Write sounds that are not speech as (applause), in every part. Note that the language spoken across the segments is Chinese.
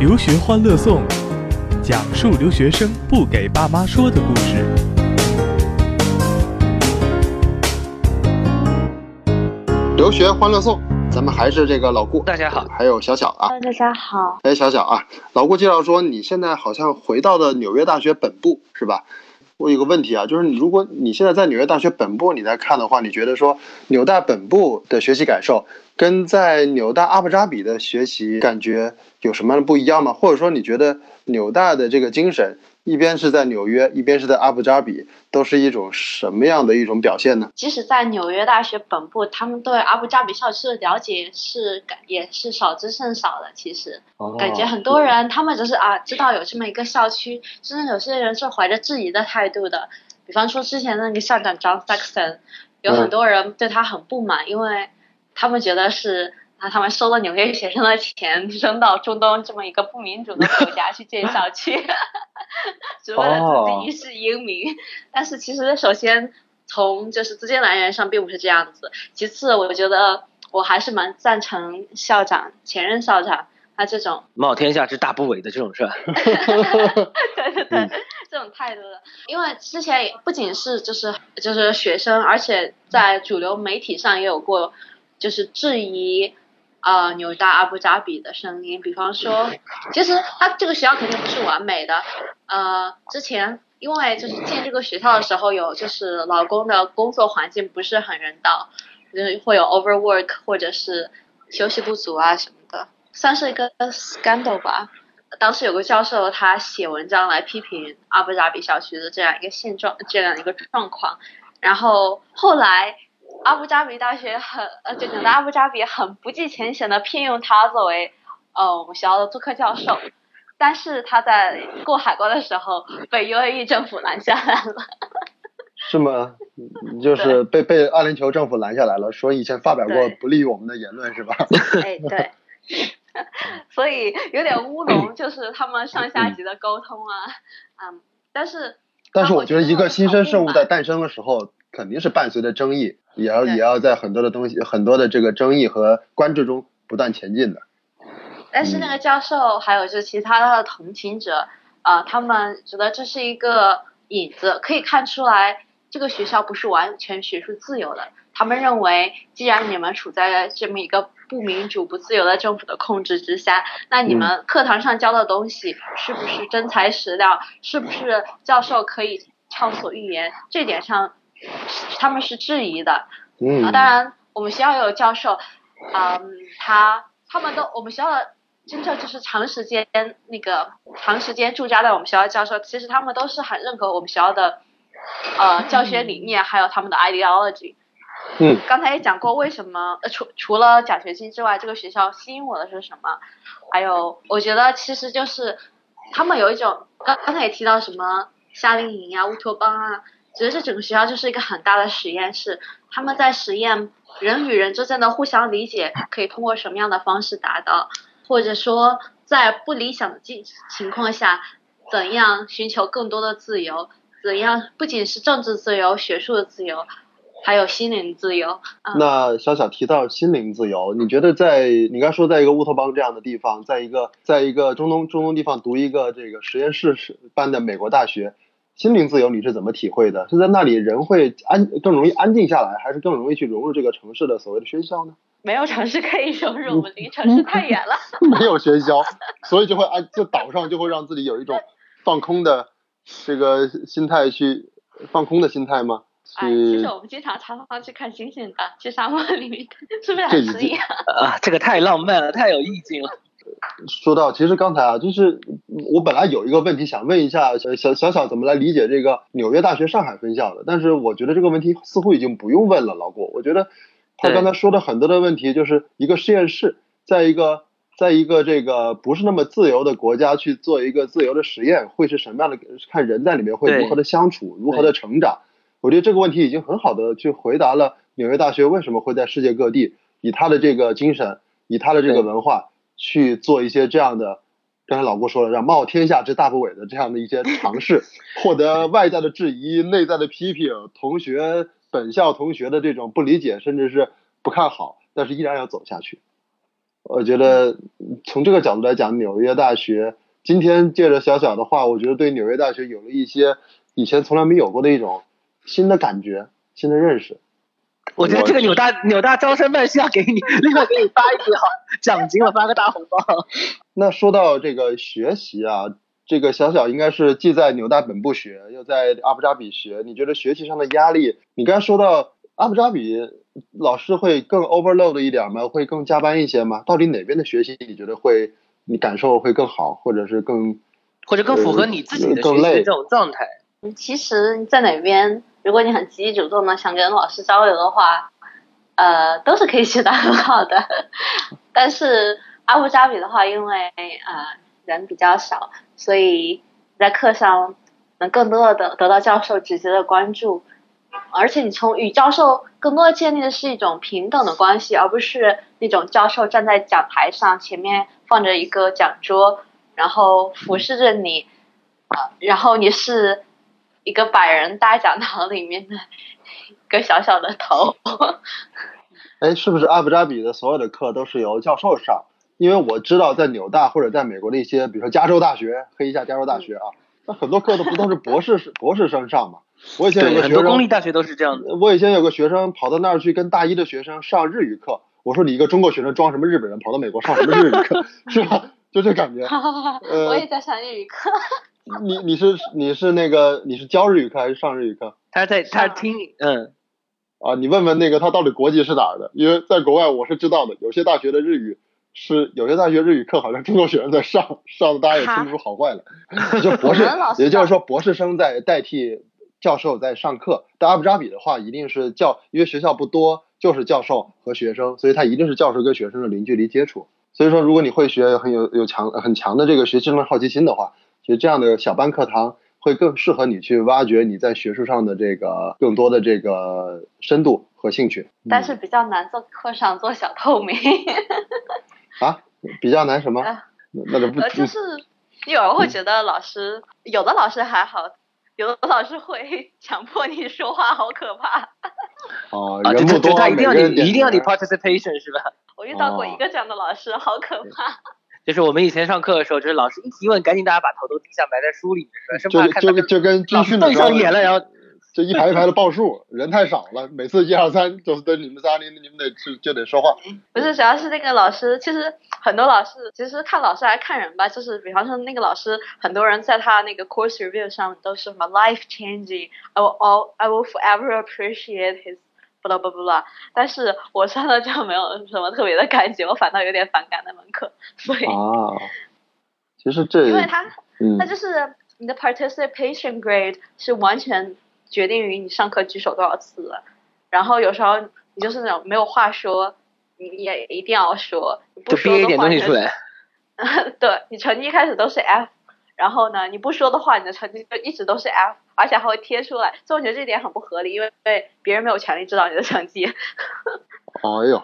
留学欢乐颂，讲述留学生不给爸妈说的故事。留学欢乐颂，咱们还是这个老顾，大家好，还有小小啊。大家好。哎，小小啊，老顾介绍说你现在好像回到了纽约大学本部，是吧？我有个问题啊，就是你如果你现在在纽约大学本部你在看的话，你觉得说纽大本部的学习感受跟在纽大阿布扎比的学习感觉有什么样的不一样吗？或者说你觉得纽大的这个精神？一边是在纽约，一边是在阿布扎比，都是一种什么样的一种表现呢？即使在纽约大学本部，他们对阿布扎比校区的了解是感也是少之甚少的。其实，感觉很多人他们只是啊知道有这么一个校区，甚至有些人是怀着质疑的态度的。比方说之前那个校长 John Saxon，有很多人对他很不满，因为他们觉得是。那他们收了纽约学生的钱，扔到中东这么一个不民主的国家去建校区，(laughs) 只为了自己一世英名。但是其实，首先从就是资金来源上并不是这样子。其次，我觉得我还是蛮赞成校长前任校长他这种冒天下之大不韪的这种是吧？对对对，这种态度的。因为之前不仅是就是就是学生，而且在主流媒体上也有过就是质疑。呃，纽大阿布扎比的声音，比方说，其实他这个学校肯定不是完美的。呃，之前因为就是建这个学校的时候，有就是老公的工作环境不是很人道，就是会有 overwork 或者是休息不足啊什么的，算是一个 scandal 吧。当时有个教授他写文章来批评阿布扎比校区的这样一个现状，这样一个状况，然后后来。阿布扎比大学很呃，就整个阿布扎比很不计前嫌的聘用他作为呃我们学校的助课教授，但是他在过海关的时候被 UAE 政府拦下来了。是吗？就是被被阿联酋政府拦下来了，说以前发表过不利于我们的言论是吧？哎对，(laughs) 所以有点乌龙，就是他们上下级的沟通啊，嗯，但是但是我觉得一个新生事物在诞生的时候。肯定是伴随着争议，也要也要在很多的东西、很多的这个争议和关注中不断前进的。但是那个教授还有就是其他的同情者啊，他们觉得这是一个引子，可以看出来这个学校不是完全学术自由的。他们认为，既然你们处在这么一个不民主、不自由的政府的控制之下，那你们课堂上教的东西是不是真材实料？是不是教授可以畅所欲言？这点上。他们是质疑的，啊，当然我们学校有教授，嗯，他他们都我们学校的真正就是长时间那个长时间驻扎在我们学校的教授，其实他们都是很认可我们学校的呃教学理念，还有他们的 ideology。嗯。刚才也讲过为什么呃除除了奖学金之外，这个学校吸引我的是什么？还有我觉得其实就是他们有一种刚刚才也提到什么夏令营啊、乌托邦啊。觉得这整个学校就是一个很大的实验室，他们在实验人与人之间的互相理解可以通过什么样的方式达到，或者说在不理想的境情况下，怎样寻求更多的自由，怎样不仅是政治自由、学术的自由，还有心灵自由。那小小提到心灵自由，你觉得在你刚说在一个乌托邦这样的地方，在一个在一个中东中东地方读一个这个实验室办的美国大学？心灵自由你是怎么体会的？是在那里人会安更容易安静下来，还是更容易去融入这个城市的所谓的喧嚣呢？没有城市可以融入，我们离城市太远了。(laughs) (laughs) 没有喧嚣，所以就会安，就岛上就会让自己有一种放空的这个心态去放空的心态吗？哎，其实我们经常常常去看星星的，去沙漠里面，是不是很诗意 (laughs) 啊？这个太浪漫了，太有意境了。说到，其实刚才啊，就是我本来有一个问题想问一下小小小小怎么来理解这个纽约大学上海分校的，但是我觉得这个问题似乎已经不用问了，老郭。我觉得他刚才说的很多的问题，就是一个实验室，在一个在一个这个不是那么自由的国家去做一个自由的实验，会是什么样的？看人在里面会如何的相处，如何的成长。我觉得这个问题已经很好的去回答了纽约大学为什么会在世界各地以他的这个精神，以他的这个文化。去做一些这样的，刚才老郭说了，让冒天下之大不韪的这样的一些尝试，获得外在的质疑、内在的批评，同学本校同学的这种不理解，甚至是不看好，但是依然要走下去。我觉得从这个角度来讲，纽约大学今天借着小小的话，我觉得对纽约大学有了一些以前从来没有过的一种新的感觉、新的认识。我觉得这个纽大纽大招生办需要给你 (laughs) 另外给你发一笔好奖金了，发个大红包。(laughs) 那说到这个学习啊，这个小小应该是既在纽大本部学，又在阿布扎比学。你觉得学习上的压力？你刚才说到阿布扎比老师会更 overload 一点吗？会更加班一些吗？到底哪边的学习你觉得会你感受会更好，或者是更或者更符合你自己的学习这种状态？其实你在哪边，如果你很积极主动的想跟老师交流的话，呃，都是可以学得很好的。(laughs) 但是阿布扎比的话，因为呃人比较少，所以在课上能更多的得得到教授直接的关注，而且你从与教授更多的建立的是一种平等的关系，而不是那种教授站在讲台上，前面放着一个讲桌，然后俯视着你，呃，然后你是一个百人大讲堂里面的一个小小的头。哎，是不是阿布扎比的所有的课都是由教授上？因为我知道在纽大或者在美国的一些，比如说加州大学，黑一下加州大学啊，那很多课都不都是博士博士生上嘛。我以前有，个学很多公立，大学都是这样的。我以前有个学生跑到那儿去跟大一的学生上日语课，我说你一个中国学生装什么日本人，跑到美国上什么日语课，(laughs) 是吧？就这感觉。呃 (laughs) 我也在上日语课。你你是你是那个你是教日语课还是上日语课？他在他上听嗯，啊，你问问那个他到底国籍是哪儿的？因为在国外我是知道的，有些大学的日语是有些大学日语课好像中国学生在上，上的大家也听不出好坏来。(laughs) 就博士也就是说博士生在代替教授在上课。但阿布扎比的话，一定是教，因为学校不多，就是教授和学生，所以他一定是教授跟学生的零距离接触。所以说，如果你会学很有有强很强的这个学习的好奇心的话，其实这样的小班课堂会更适合你去挖掘你在学术上的这个更多的这个深度和兴趣。但是比较难做课上做小透明，啊，比较难什么？(laughs) 呃那就不呃，就是有人会觉得老师，有的老师还好，有的老师会 (laughs) 强迫你说话，好可怕。哦，(laughs) 啊，人不多，就就就他一定要你一定要你名 participation 是吧？我遇到过哦一个这样的老师，好可怕。就是我们以前上课的时候，就是老师一提问，赶紧大家把头都低下，埋在书里面，是吧？生就怕看到就就跟军训的时候瞪上眼了，然后就一排一排的报数，人太少了，每次一二三就是对你们仨，你你们得就就得说话。不是，主要是那个老师，其实很多老师，其实看老师还看人吧，就是比方说那个老师，很多人在他那个 course review 上都是什么 life changing，I will all I will forever appreciate his blah blah blah，但是我上了就没有什么特别的感觉，我反倒有点反感那门课，所以啊，其实这因为它嗯他就是你的 participation grade 是完全决定于你上课举手多少次的，然后有时候你就是那种没有话说，你也一定要说，不说的憋一点东西出来。(laughs) 对你成绩一开始都是 F，然后呢，你不说的话，你的成绩就一直都是 F，而且还会贴出来。所以我觉得这点很不合理，因为别人没有权利知道你的成绩。(laughs) 哎呦，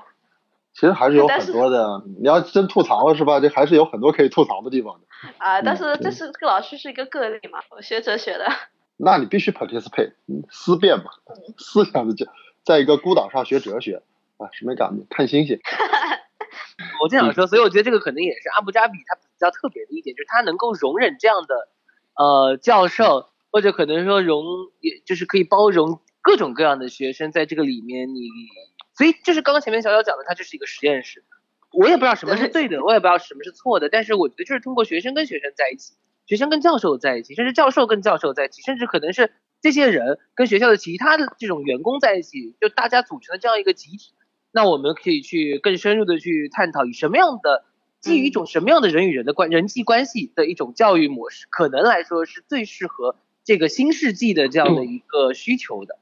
其实还是有很多的。你要真吐槽是吧？这还是有很多可以吐槽的地方的。(laughs) 啊、但是嗯这是这个老师是一个个例嘛，我学哲学的。(laughs) 那你必须 participate，嗯思辨嘛，思想的就在一个孤岛上学哲学啊，什么感觉？看星星。我正想说，所以我觉得这个可能也是阿布扎比它比较特别的一点，就是它能够容忍这样的呃教授，或者可能说容，也就是可以包容各种各样的学生在这个里面。你所以就是刚刚前面小小讲的，它就是一个实验室。我也不知道什么是对的，我也不知道什么是错的，但是我觉得就是通过学生跟学生在一起，学生跟教授在一起，甚至教授跟教授在一起，甚至可能是这些人跟学校的其他的这种员工在一起，就大家组成的这样一个集体。那我们可以去更深入的去探讨，以什么样的基于一种什么样的人与人的关人际关系的一种教育模式，可能来说是最适合这个新世纪的这样的一个需求的。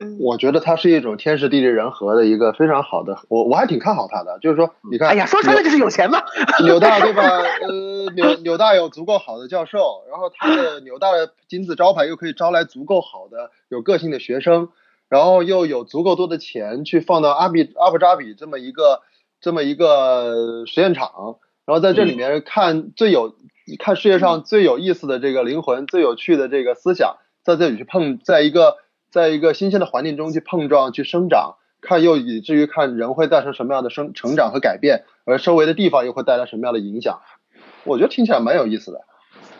嗯，我觉得它是一种天时地利人和的一个非常好的，我我还挺看好它的。就是说，你看，哎呀，说穿了就是有钱嘛。(laughs) 纽大对吧？呃，纽纽大有足够好的教授，然后它的纽大的金字招牌又可以招来足够好的有个性的学生，然后又有足够多的钱去放到阿比阿布扎比这么一个这么一个实验场，然后在这里面看最有看世界上最有意思的这个灵魂，最有趣的这个思想，在这里去碰，在一个在一个新鲜的环境中去碰撞去生长。看又以至于看人会带成什么样的生成长和改变，而周围的地方又会带来什么样的影响。我觉得听起来蛮有意思的。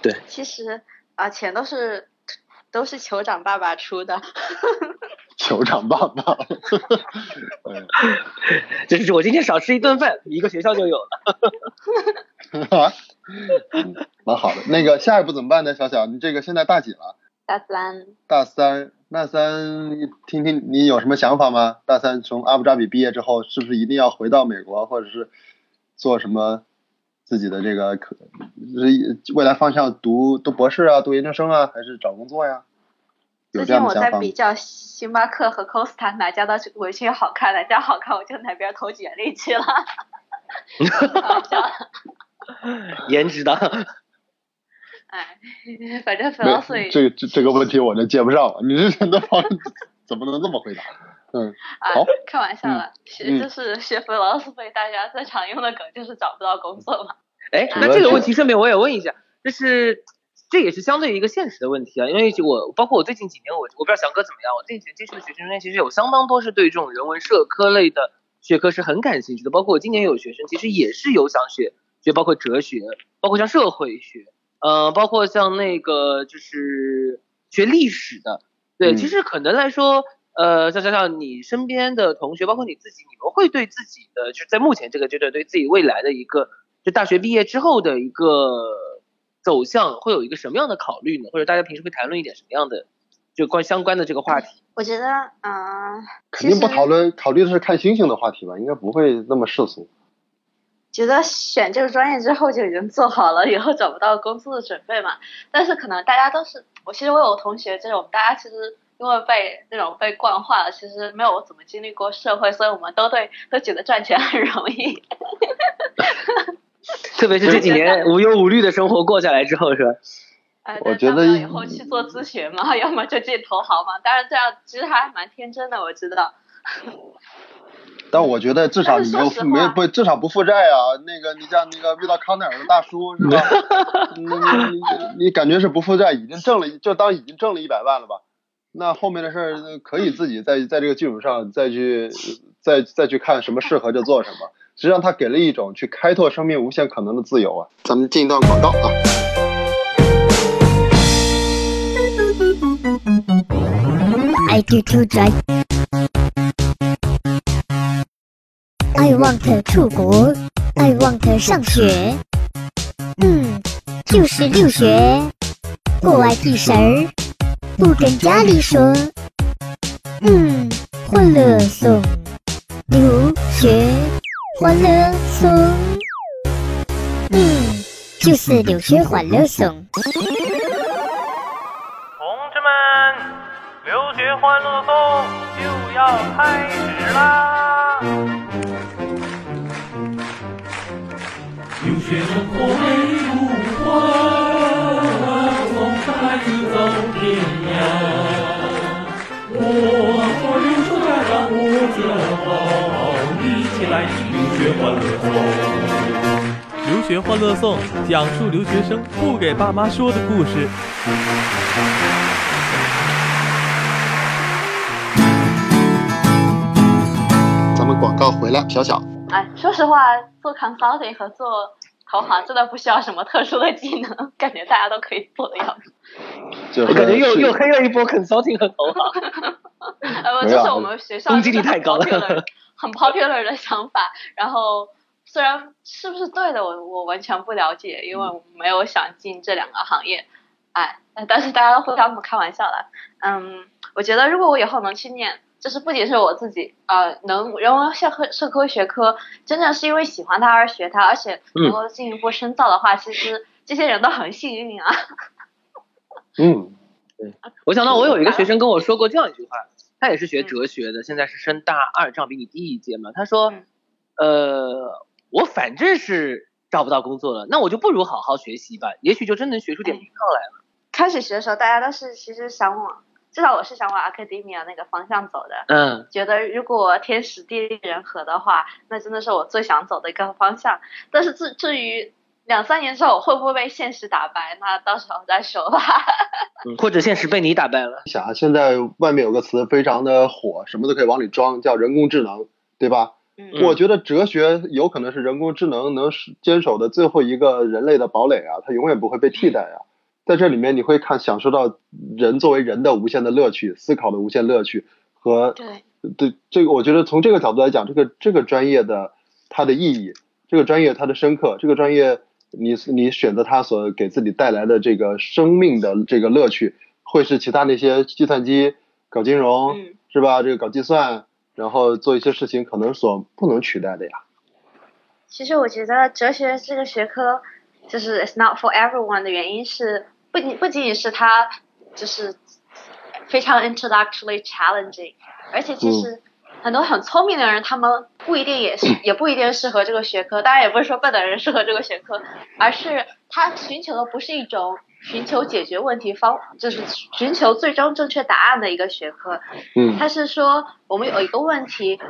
对其实啊，钱都是都是酋长爸爸出的。(laughs) 酋长爸爸，嗯，(laughs) 就是我今天少吃一顿饭，一个学校就有了。啊，(laughs) 蛮好的。那个下一步怎么办呢？小小，你这个现在大几了？大三。大三，大三，听听你有什么想法吗？大三从阿布扎比毕业之后，是不是一定要回到美国，或者是做什么自己的这个可未来方向？读读博士啊，读研究生啊，还是找工作呀？最近我在比较星巴克和 Costa 哪家的围裙好看，哪家好看我就哪边投简历去了。颜值的。哎，反正 philosophy 这这这个问题我就接不上了，你这很多方 (laughs) 怎么能这么回答？嗯，好，开玩笑了，学就是学 philosophy，大家最常用的梗就是找不到工作嘛。哎，那这个问题顺便我也问一下，就是。这也是相对于一个现实的问题啊，因为我包括我最近几年，我我不知道翔哥怎么样，我最近几年接触的学生中间，其实有相当多是对这种人文社科类的学科是很感兴趣的，包括我今年有学生，其实也是有想学学包括哲学，包括像社会学，呃，包括像那个就是学历史的，对，其实可能来说，呃，像想想你身边的同学，包括你自己，你们会对自己的就是在目前这个阶段，对自己未来的一个就大学毕业之后的一个。走向会有一个什么样的考虑呢？或者大家平时会谈论一点什么样的就关相关的这个话题？我觉得，嗯，肯定不讨论，考虑的是看星星的话题吧，应该不会那么世俗。觉得选这个专业之后就已经做好了以后找不到工作的准备嘛。但是可能大家都是，我其实我有同学这种，大家其实因为被那种被惯坏了，其实没有怎么经历过社会，所以我们都对都觉得赚钱很容易。(laughs) (laughs) 特别是这几年无忧无虑的生活过下来之后，是吧？哎，我觉得以后去做咨询嘛，(laughs) 要么就进投行嘛。当然这样其实还蛮天真的，我知道。但我觉得至少你没有没不至少不负债啊。那个你像那个遇到康奈尔的大叔是吧？你 (laughs) 你你感觉是不负债，已经挣了就当已经挣了一百万了吧？那后面的事儿可以自己在在这个基础上再去再再去看什么适合就做什么。实际上，他给了一种去开拓生命无限可能的自由啊！咱们进一段广告啊。I do to drive. I want to 出国。I want 上学。嗯，就是留学。国外的事儿不跟家里说。嗯，欢乐颂留学。欢乐颂，嗯，就是留学欢乐颂。同志们，留学欢乐颂就要开始啦！留学生活美如画，送孩子走天涯。我说留守家乡我就好，一起来学欢乐颂，留学欢乐颂讲述留学生不给爸妈说的故事。咱们广告回来，小小。哎，说实话，做 consulting 和做投行真的不需要什么特殊的技能，(laughs) 感觉大家都可以做的样子。我感觉又又黑了一波 consulting 和投行。(laughs) 呃，这是我们学校攻击力太高了。很 popular 的想法，然后虽然是不是对的，我我完全不了解，因为我没有想进这两个行业，哎，但是大家都互相开玩笑了。嗯，我觉得如果我以后能去念，就是不仅是我自己，呃，能人文社科社科学科，真正是因为喜欢它而学它，而且能够进一步深造的话，其实这些人都很幸运啊。(laughs) 嗯，对，我想到我有一个学生跟我说过这样一句话。他也是学哲学的，现在是升大二，这样比你低一届嘛。他说，呃，我反正是找不到工作了，那我就不如好好学习吧，也许就真能学出点名堂来了。开始学的时候，大家都是其实想往，至少我是想往 academia 那个方向走的。嗯。觉得如果天时地利人和的话，那真的是我最想走的一个方向。但是至至于两三年之后会不会被现实打败，那到时候再说吧。嗯，或者现实被你打败了。你想啊，现在外面有个词非常的火，什么都可以往里装，叫人工智能，对吧？嗯我觉得哲学有可能是人工智能能坚守的最后一个人类的堡垒啊，它永远不会被替代啊。在这里面，你会看享受到人作为人的无限的乐趣，思考的无限乐趣和对，对这个，我觉得从这个角度来讲，这个这个专业的它的意义，这个专业它的深刻，这个专业你你选择它所给自己带来的这个生命的这个乐趣，会是其他那些计算机搞金融、嗯是吧？这个搞计算，然后做一些事情可能所不能取代的呀。其实我觉得哲学这个学科就是 it's not for everyone 的原因是不仅不仅仅是它就是非常 intellectually challenging，而且其实很多很聪明的人，他们不一定也是 (clears throat) 也不一定适合这个学科。当然也不是说笨的人适合这个学科，而是他寻求的不是一种寻求解决问题方，就是寻求最终正确答案的一个学科。嗯他是说我们有一个问题，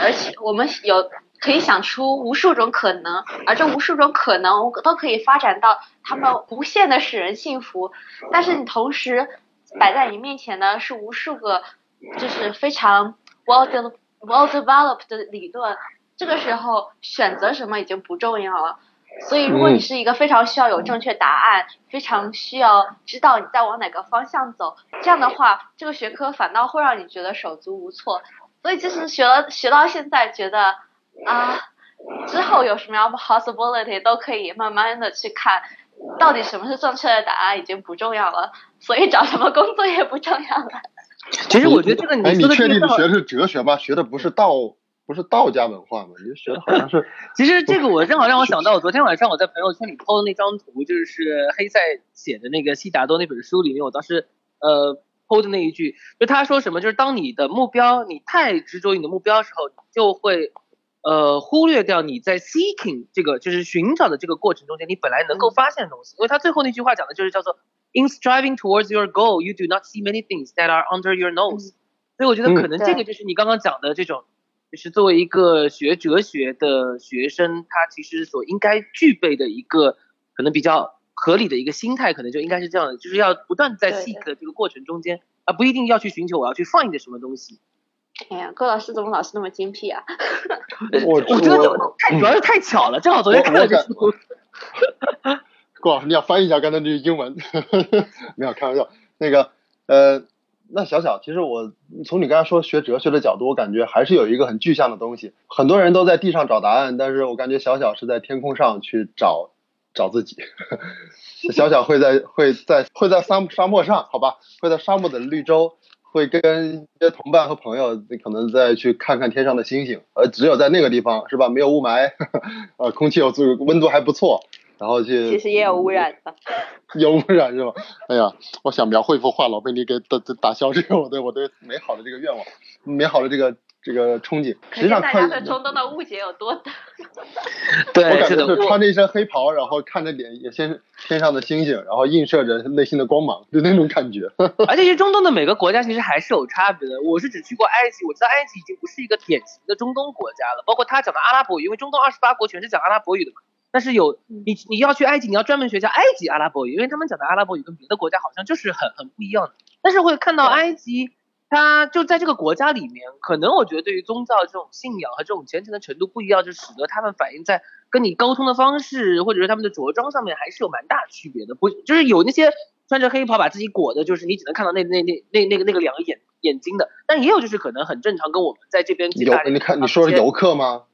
而且我们有可以想出无数种可能，而这无数种可能都可以发展到他们无限的使人幸福。但是你同时摆在你面前的是无数个就是非常 well develop well developed 的理论，这个时候选择什么已经不重要了。所以，如果你是一个非常需要有正确答案，非常需要知道你在往哪个方向走，这样的话，这个学科反倒会让你觉得手足无措。所以，其实学了学到现在，觉得啊，之后有什么样的 possibility 都可以慢慢的去看，到底什么是正确的答案已经不重要了，所以找什么工作也不重要了。其实我觉得这个哎，你说的这个正好确定你学的是哲学吗？学的不是道，不是道家文化吗？你学的好像是 (laughs) 其实这个我正好让我想到，我昨天晚上我在朋友圈里 PO 的那张图，就是黑塞写的那个《悉达多》那本书里面，我当时呃 PO 的那一句，就他说什么，就是当你的目标你太执着于你的目标的时候，你就会呃忽略掉你在 seeking 这个就是寻找的这个过程中间，你本来能够发现的东西。因为他最后那句话讲的就是叫做 In striving towards your goal, you do not see many things that are under your nose。所以我觉得可能这个就是你刚刚讲的这种。就是作为一个学哲学的学生，他其实所应该具备的一个可能比较合理的一个心态，可能就应该是这样的，就是要不断在 seek 的这个过程中间，而不一定要去寻求我要去 find 什么东西。哎呀，郭老师怎么老是那么精辟啊？我我觉得我太主要是太巧了，正好昨天看了这我书。郭老师，你要翻译一下刚才那句英文，(laughs) 没有开玩笑。那个呃，那小小，其实我从你刚才说学哲学的角度，我感觉还是有一个很具象的东西。很多人都在地上找答案，但是我感觉小小是在天空上去找找自己。(laughs) 小小会在会在会在沙沙漠上，好吧，会在沙漠的绿洲，会跟一些同伴和朋友可能再去看看天上的星星。呃，只有在那个地方是吧，没有雾霾，(laughs) 呃，空气有足，温度还不错。然后去其实也有污染的。有污染是吧？哎呀，我想描绘一幅画，老被你给打打打消这个我对我对美好的这个愿望，美好的这个这个憧憬。实际上，大家对中东的误解有多大。(laughs) 对我对，感觉是穿着一身黑袍，然后看着脸也先天上的星星，然后映射着内心的光芒，就那种感觉。(laughs) 而且其实中东的每个国家其实还是有差别的。我是只去过埃及，我知道埃及已经不是一个典型的中东国家了。包括他讲的阿拉伯语，因为中东二十八国全是讲阿拉伯语的嘛。但是有你你要去埃及，你要专门学下埃及阿拉伯语，因为他们讲的阿拉伯语跟别的国家好像就是很很不一样的。但是会看到埃及，它就在这个国家里面，可能我觉得对于宗教这种信仰和这种虔诚的程度不一样，就使得他们反映在跟你沟通的方式，或者是他们的着装上面还是有蛮大区别的。不就是有那些穿着黑袍把自己裹的，就是你只能看到那那那那那个那个两个眼眼睛的，但也有就是可能很正常，跟我们在这边有，你看你说是游客吗？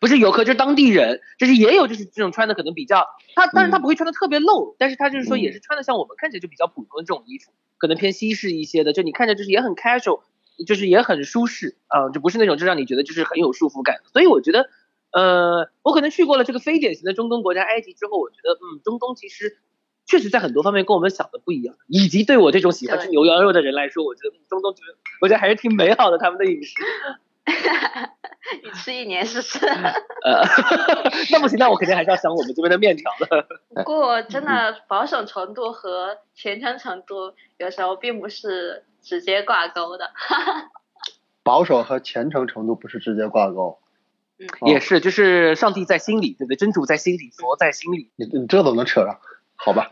不是游客，就是当地人，就是也有就是这种穿的可能比较，他当然他不会穿的特别露，但是他就是说也是穿的像我们看起来就比较普通的这种衣服，可能偏西式一些的，就你看着就是也很 casual，就是也很舒适啊、就不是那种就让你觉得就是很有束缚感。所以我觉得，呃，我可能去过了这个非典型的中东国家埃及之后，我觉得嗯，中东其实确实在很多方面跟我们想的不一样，以及对我这种喜欢吃牛羊肉的人来说，我觉得嗯中东觉得我觉得还是挺美好的他们的饮食。(laughs) 你吃一年试试。呃，(laughs) 那不行，那我肯定还是要想我们这边的面条的。不过真的保守程度和虔诚程度有时候并不是直接挂钩的。(laughs) 保守和虔诚程度不是直接挂钩。嗯也是，就是上帝在心里，对不对？真主在心里，佛在心里。你你这都能扯上？好吧。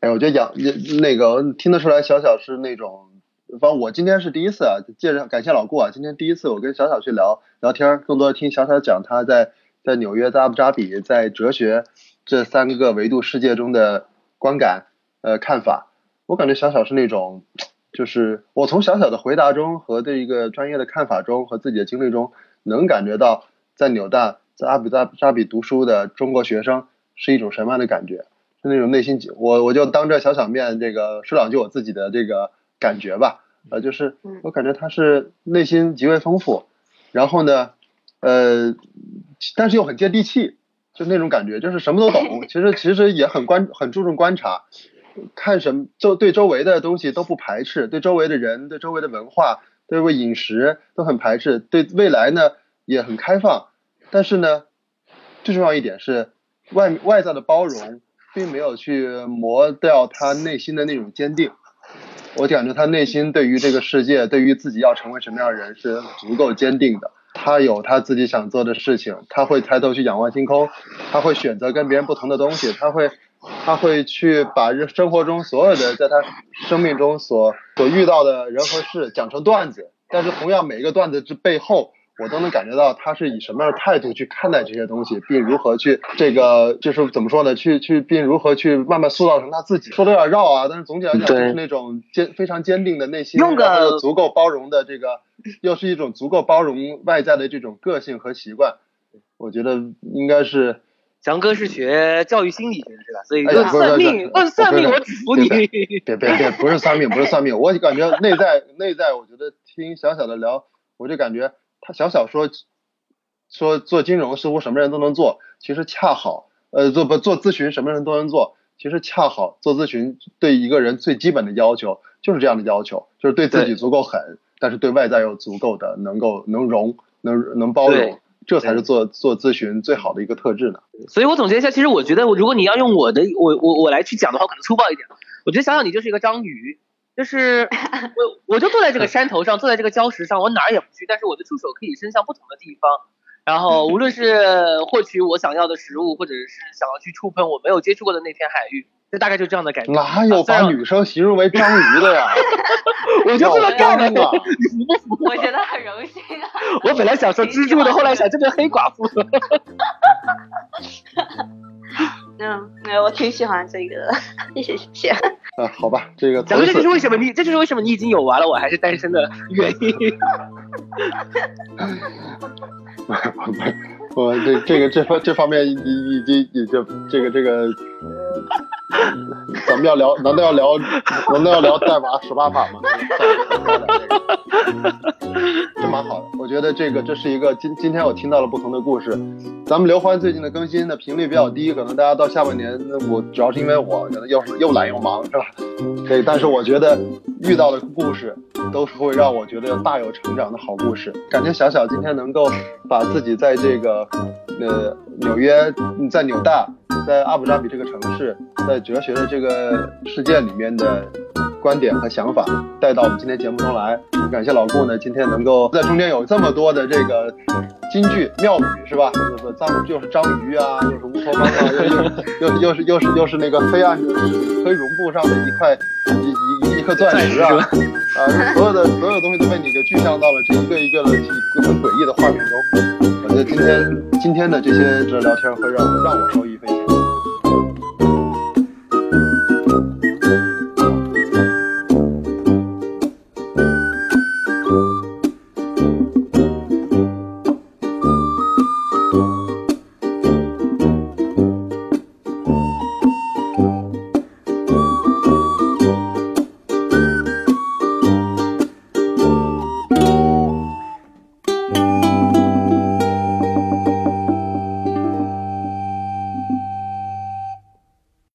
哎，我觉得杨那个听得出来，小小是那种，反正我今天是第一次啊，借着感谢老顾啊，今天第一次我跟小小去聊聊天，更多的听小小讲他在在纽约在阿布扎比在哲学这三个维度世界中的观感呃看法，我感觉小小是那种，就是我从小小的回答中和对一个专业的看法中和自己的经历中，能感觉到在纽大在阿布扎比读书的中国学生是一种什么样的感觉。是那种内心，我我就当着小小面这个说两句我自己的这个感觉吧，呃，就是我感觉他是内心极为丰富，然后呢，呃，但是又很接地气，就那种感觉，就是什么都懂，(laughs) 其实其实也很观很注重观察，看什么周对周围的东西都不排斥，对周围的人对周围的文化对为饮食都很排斥，对未来呢也很开放，但是呢，最重要一点是外外在的包容。并没有去磨掉他内心的那种坚定，我感觉他内心对于这个世界，对于自己要成为什么样的人是足够坚定的。他有他自己想做的事情，他会抬头去仰望星空，他会选择跟别人不同的东西，他会他会去把生活中所有的在他生命中所所遇到的人和事讲成段子，但是同样每一个段子之背后。我都能感觉到他是以什么样的态度去看待这些东西，并如何去这个就是怎么说呢？去去并如何去慢慢塑造成他自己。说的有点绕啊，但是总体来讲就是那种坚非常坚定的内心，用个足够包容的这个，又是一种足够包容外在的这种个性和习惯。我觉得应该是强哥是学教育心理学是吧？所以算命，问算命我只服你。别别别，不是算命，不是算命，我感觉内在内在，我觉得听小小的聊，我就感觉。他小小说说做金融似乎什么人都能做，其实恰好，呃，做不做咨询什么人都能做，其实恰好做咨询对一个人最基本的要求就是这样的要求，就是对自己足够狠，但是对外在又足够的能够能容能能包容，这才是做做咨询最好的一个特质呢。所以我总结一下，其实我觉得，如果你要用我的我我我来去讲的话，可能粗暴一点。我觉得小小你就是一个章鱼。就是 (laughs) 我，我就坐在这个山头上，坐在这个礁石上，我哪儿也不去，但是我的触手可以伸向不同的地方，然后无论是获取我想要的食物，或者是想要去触碰我没有接触过的那片海域，就大概就这样的感觉。哪有把女生形容为章鱼的呀？(laughs) 我就这么干的，你服不服？我觉得很荣幸啊。(laughs) 我本来想说蜘蛛的，后来想这个黑寡妇。(laughs) 嗯，哎，我挺喜欢这个，谢谢谢谢。啊，好吧，这个。讲这就是为什么你，这就是为什么你已经有完了，我还是单身的原因。(laughs) 我这这个这方这方面你已经已经这个这个，咱们要聊，难道要聊，难道要聊代码十八法吗？这蛮好的，我觉得这个这是一个今今天我听到了不同的故事。咱们刘欢最近的更新的频率比较低，可能大家到下半年，我主要是因为我可能又是又懒又忙，是吧？对，但是我觉得遇到的故事都是会让我觉得大有成长的好故事。感觉小小今天能够把自己在这个呃纽约，在纽大，在阿布扎比这个城市，在哲学的这个世界里面的。观点和想法带到我们今天节目中来，感谢老顾呢，今天能够在中间有这么多的这个金句妙语是吧？又是章又是章鱼啊，又是乌托邦啊，又又又是又是又是那个黑暗的黑绒布上的一块一一一颗钻石啊啊，所有的所有东西都被你给具象到了这一个一个的很诡异的画面中。我觉得今天今天的这些这聊天会让让我受益匪浅。